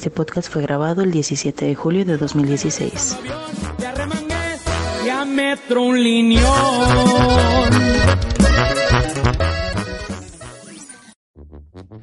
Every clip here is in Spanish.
Este podcast fue grabado el 17 de julio de 2016. Ya metro un lineón.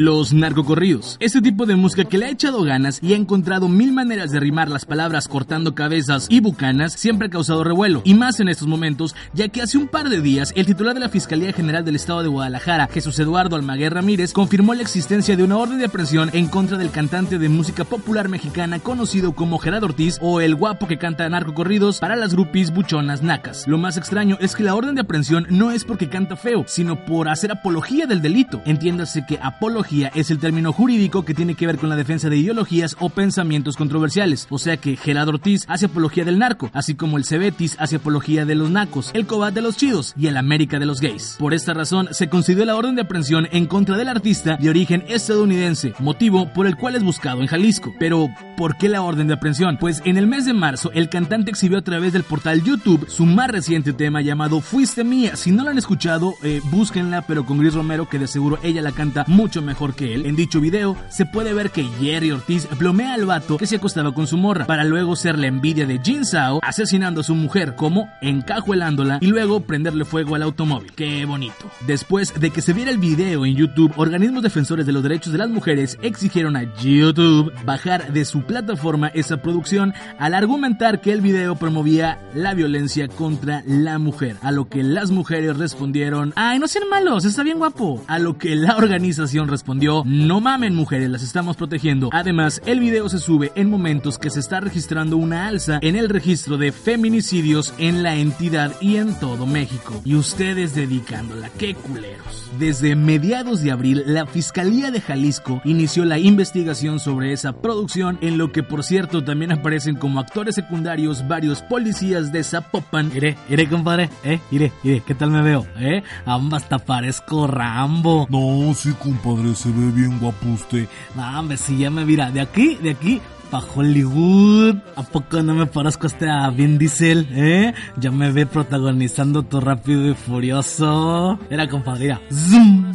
Los narcocorridos. Este tipo de música que le ha echado ganas y ha encontrado mil maneras de rimar las palabras cortando cabezas y bucanas siempre ha causado revuelo. Y más en estos momentos, ya que hace un par de días el titular de la Fiscalía General del Estado de Guadalajara, Jesús Eduardo Almaguer Ramírez, confirmó la existencia de una orden de aprehensión en contra del cantante de música popular mexicana conocido como Gerardo Ortiz o el guapo que canta narcocorridos para las grupis buchonas nacas. Lo más extraño es que la orden de aprehensión no es porque canta feo, sino por hacer apología del delito. Entiéndase que apología es el término jurídico que tiene que ver con la defensa de ideologías o pensamientos controversiales. O sea que Gerardo Ortiz hace apología del narco, así como el Cebetis hace apología de los nacos, el Cobat de los chidos y el América de los gays. Por esta razón se concedió la orden de aprehensión en contra del artista de origen estadounidense, motivo por el cual es buscado en Jalisco. Pero, ¿por qué la orden de aprehensión? Pues en el mes de marzo el cantante exhibió a través del portal YouTube su más reciente tema llamado Fuiste Mía. Si no lo han escuchado, eh, búsquenla, pero con Gris Romero, que de seguro ella la canta mucho mejor que él. En dicho video se puede ver que Jerry Ortiz plomea al vato que se acostaba con su morra, para luego ser la envidia de Jin Sao, asesinando a su mujer, como encajuelándola y luego prenderle fuego al automóvil. Qué bonito. Después de que se viera el video en YouTube, organismos defensores de los derechos de las mujeres exigieron a YouTube bajar de su plataforma esa producción al argumentar que el video promovía la violencia contra la mujer, a lo que las mujeres respondieron, ay, no sean malos, está bien guapo, a lo que la organización respondió, no mamen mujeres, las estamos protegiendo. Además, el video se sube en momentos que se está registrando una alza en el registro de feminicidios en la entidad y en todo México. Y ustedes dedicándola, qué culeros. Desde mediados de abril, la Fiscalía de Jalisco inició la investigación sobre esa producción, en lo que por cierto también aparecen como actores secundarios varios policías de Zapopan. Iré, iré compadre, eh, iré, iré, ¿qué tal me veo? Eh, ambas hasta parezco Rambo. No, sí, compadre, se ve bien guapo usted. No, hombre, si ya me mira, de aquí, de aquí pa' Hollywood. ¿A poco no me parezco hasta a Vin Diesel, eh? Ya me ve protagonizando tu rápido y furioso. Era compadre, zoom,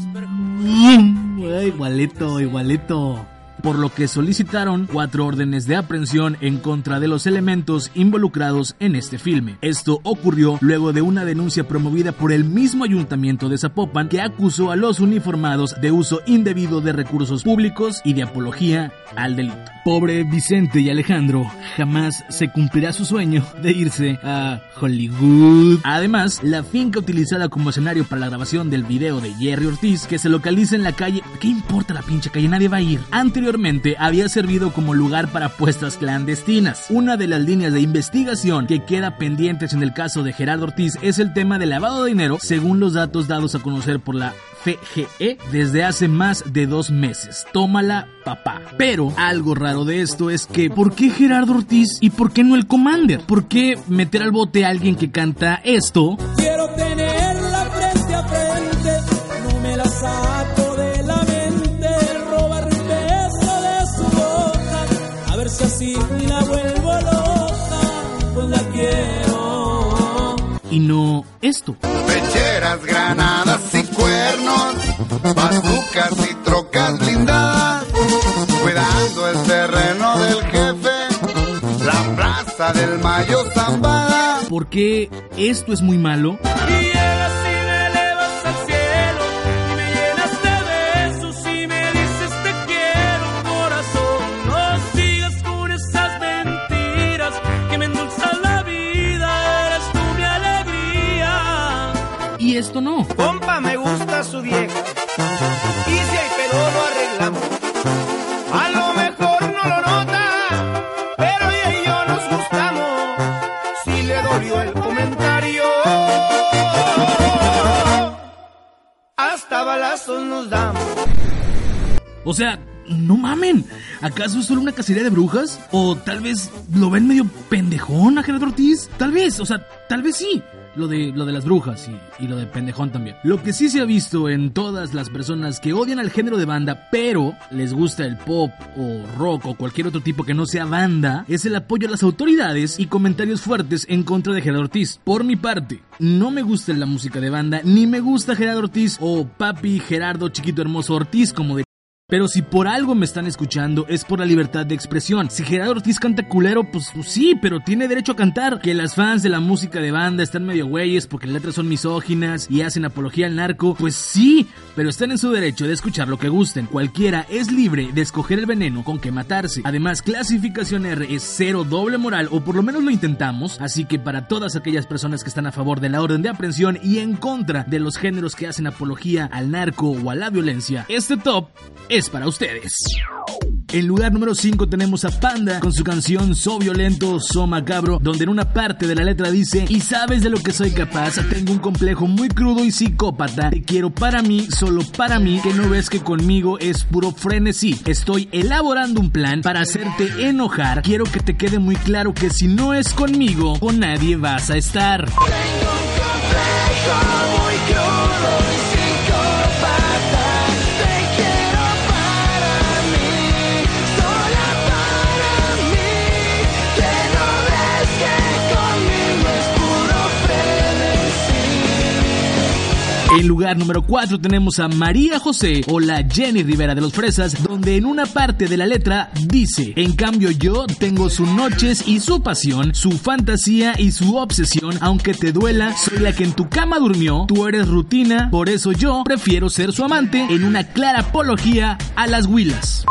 zoom. Igualito, igualito por lo que solicitaron cuatro órdenes de aprehensión en contra de los elementos involucrados en este filme. Esto ocurrió luego de una denuncia promovida por el mismo ayuntamiento de Zapopan que acusó a los uniformados de uso indebido de recursos públicos y de apología al delito. Pobre Vicente y Alejandro, jamás se cumplirá su sueño de irse a Hollywood. Además, la finca utilizada como escenario para la grabación del video de Jerry Ortiz, que se localiza en la calle, ¿qué importa la pinche calle? Nadie va a ir. Había servido como lugar para apuestas clandestinas. Una de las líneas de investigación que queda pendientes en el caso de Gerardo Ortiz es el tema de lavado de dinero, según los datos dados a conocer por la FGE desde hace más de dos meses. Tómala, papá. Pero algo raro de esto es que, ¿por qué Gerardo Ortiz y por qué no el Commander? ¿Por qué meter al bote a alguien que canta esto? Quiero Y no esto. Pecheras, granadas y cuernos, bazucas y trocas blindadas, cuidando el terreno del jefe, la plaza del Mayo Zambada. ¿Por qué esto es muy malo? Y esto no. Compa, me gusta su vieja. Y si hay pero lo arreglamos. A lo mejor no lo nota, pero ella y yo nos gustamos. Si le dolió el comentario, hasta balazos nos damos. O sea, no mamen. ¿Acaso es solo una cacería de brujas? ¿O tal vez lo ven medio pendejón a Gerardo Ortiz? Tal vez, o sea, tal vez sí. Lo de, lo de las brujas y, y lo de pendejón también. Lo que sí se ha visto en todas las personas que odian al género de banda, pero les gusta el pop o rock o cualquier otro tipo que no sea banda, es el apoyo a las autoridades y comentarios fuertes en contra de Gerardo Ortiz. Por mi parte, no me gusta la música de banda, ni me gusta Gerardo Ortiz o papi Gerardo Chiquito Hermoso Ortiz como de Pero si por algo me están escuchando es por la libertad de expresión. Si Gerardo Ortiz canta culero, pues, pues, sí, pero tiene derecho a cantar. Que las fans de la música de banda están medio güeyes porque las letras son misóginas y hacen apología al narco, pues sí, pero están en su derecho de escuchar lo que gusten. Cualquiera es libre de escoger el veneno con que matarse. Además, clasificación R es cero doble moral o por lo menos lo intentamos. Así que para todas aquellas personas que están a favor de la orden de aprehensión y en contra de los géneros que hacen apología al narco o a la violencia, este top es para ustedes. En lugar número 5 tenemos a Panda con su canción So Violento, So Macabro, donde en una parte de la letra dice, y sabes de lo que soy capaz, tengo un complejo muy crudo y psicópata, te quiero para mí, solo para mí, que no ves que conmigo es puro frenesí. Estoy elaborando un plan para hacerte enojar, quiero que te quede muy claro que si no es conmigo, con nadie vas a estar. En lugar número 4 tenemos a María José o la Jenny Rivera de los Fresas, donde en una parte de la letra dice, en cambio yo tengo sus noches y su pasión, su fantasía y su obsesión, aunque te duela, soy la que en tu cama durmió, tú eres rutina, por eso yo prefiero ser su amante en una clara apología a las huilas.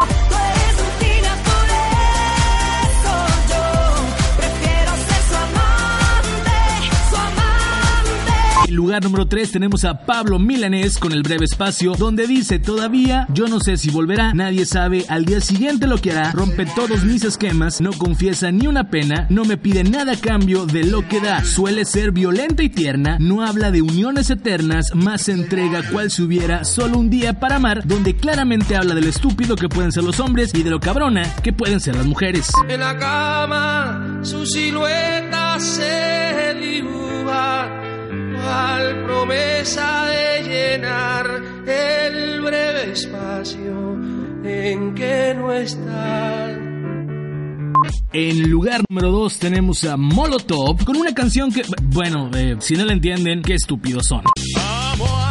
Número 3 tenemos a Pablo Milanés con el breve espacio, donde dice todavía, yo no sé si volverá, nadie sabe al día siguiente lo que hará, rompe todos mis esquemas, no confiesa ni una pena, no me pide nada a cambio de lo que da, suele ser violenta y tierna, no habla de uniones eternas, más entrega cual si hubiera solo un día para amar, donde claramente habla de lo estúpido que pueden ser los hombres y de lo cabrona que pueden ser las mujeres. En la cama su silueta se cual promesa de llenar el breve espacio en que no está. En lugar número 2 tenemos a Molotov con una canción que, bueno, eh, si no la entienden, qué estúpidos son. Vamos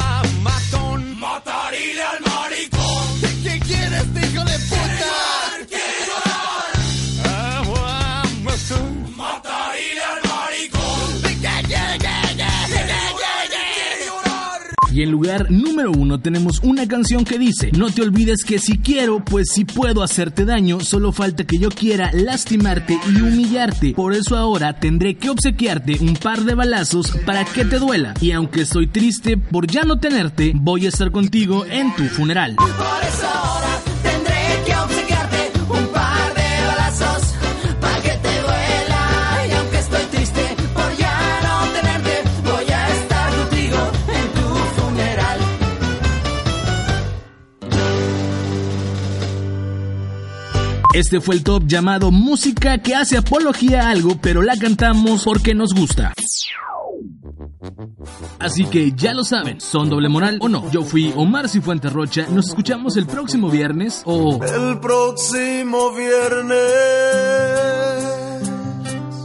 Y en lugar número 1 tenemos una canción que dice, no te olvides que si quiero, pues si puedo hacerte daño, solo falta que yo quiera lastimarte y humillarte. Por eso ahora tendré que obsequiarte un par de balazos para que te duela. Y aunque estoy triste por ya no tenerte, voy a estar contigo en tu funeral. Este fue el top llamado Música que hace apología a algo, pero la cantamos porque nos gusta. Así que ya lo saben, ¿son doble moral o no? Yo fui Omar Cifuentes Rocha, nos escuchamos el próximo viernes o... El próximo viernes.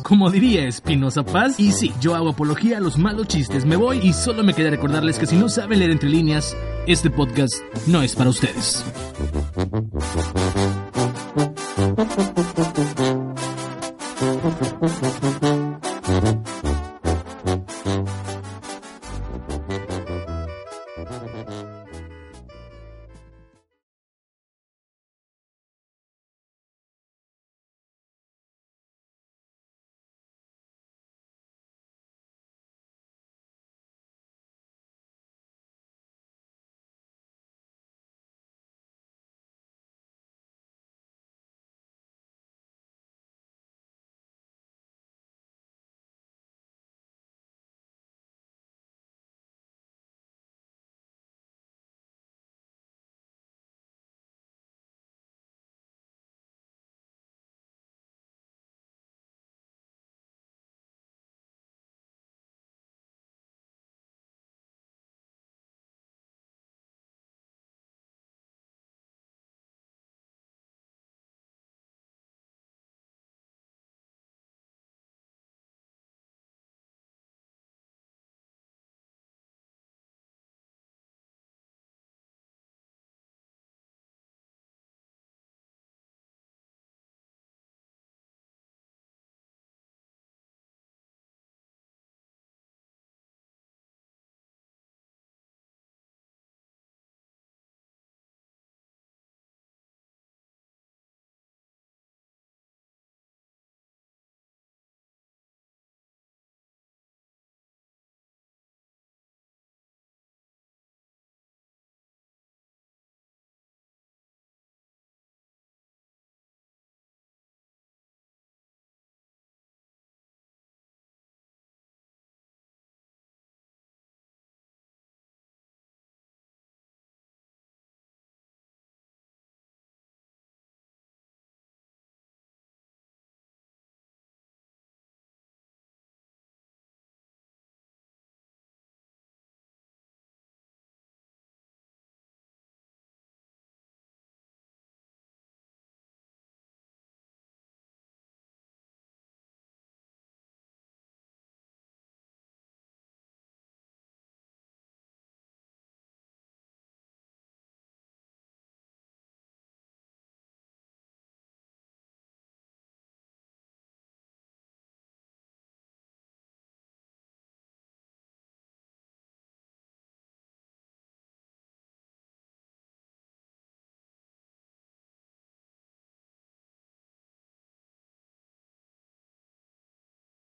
Como diría Espinosa Paz, y sí, yo hago apología a los malos chistes, me voy y solo me queda recordarles que si no saben leer entre líneas, este podcast no es para ustedes. Thank you.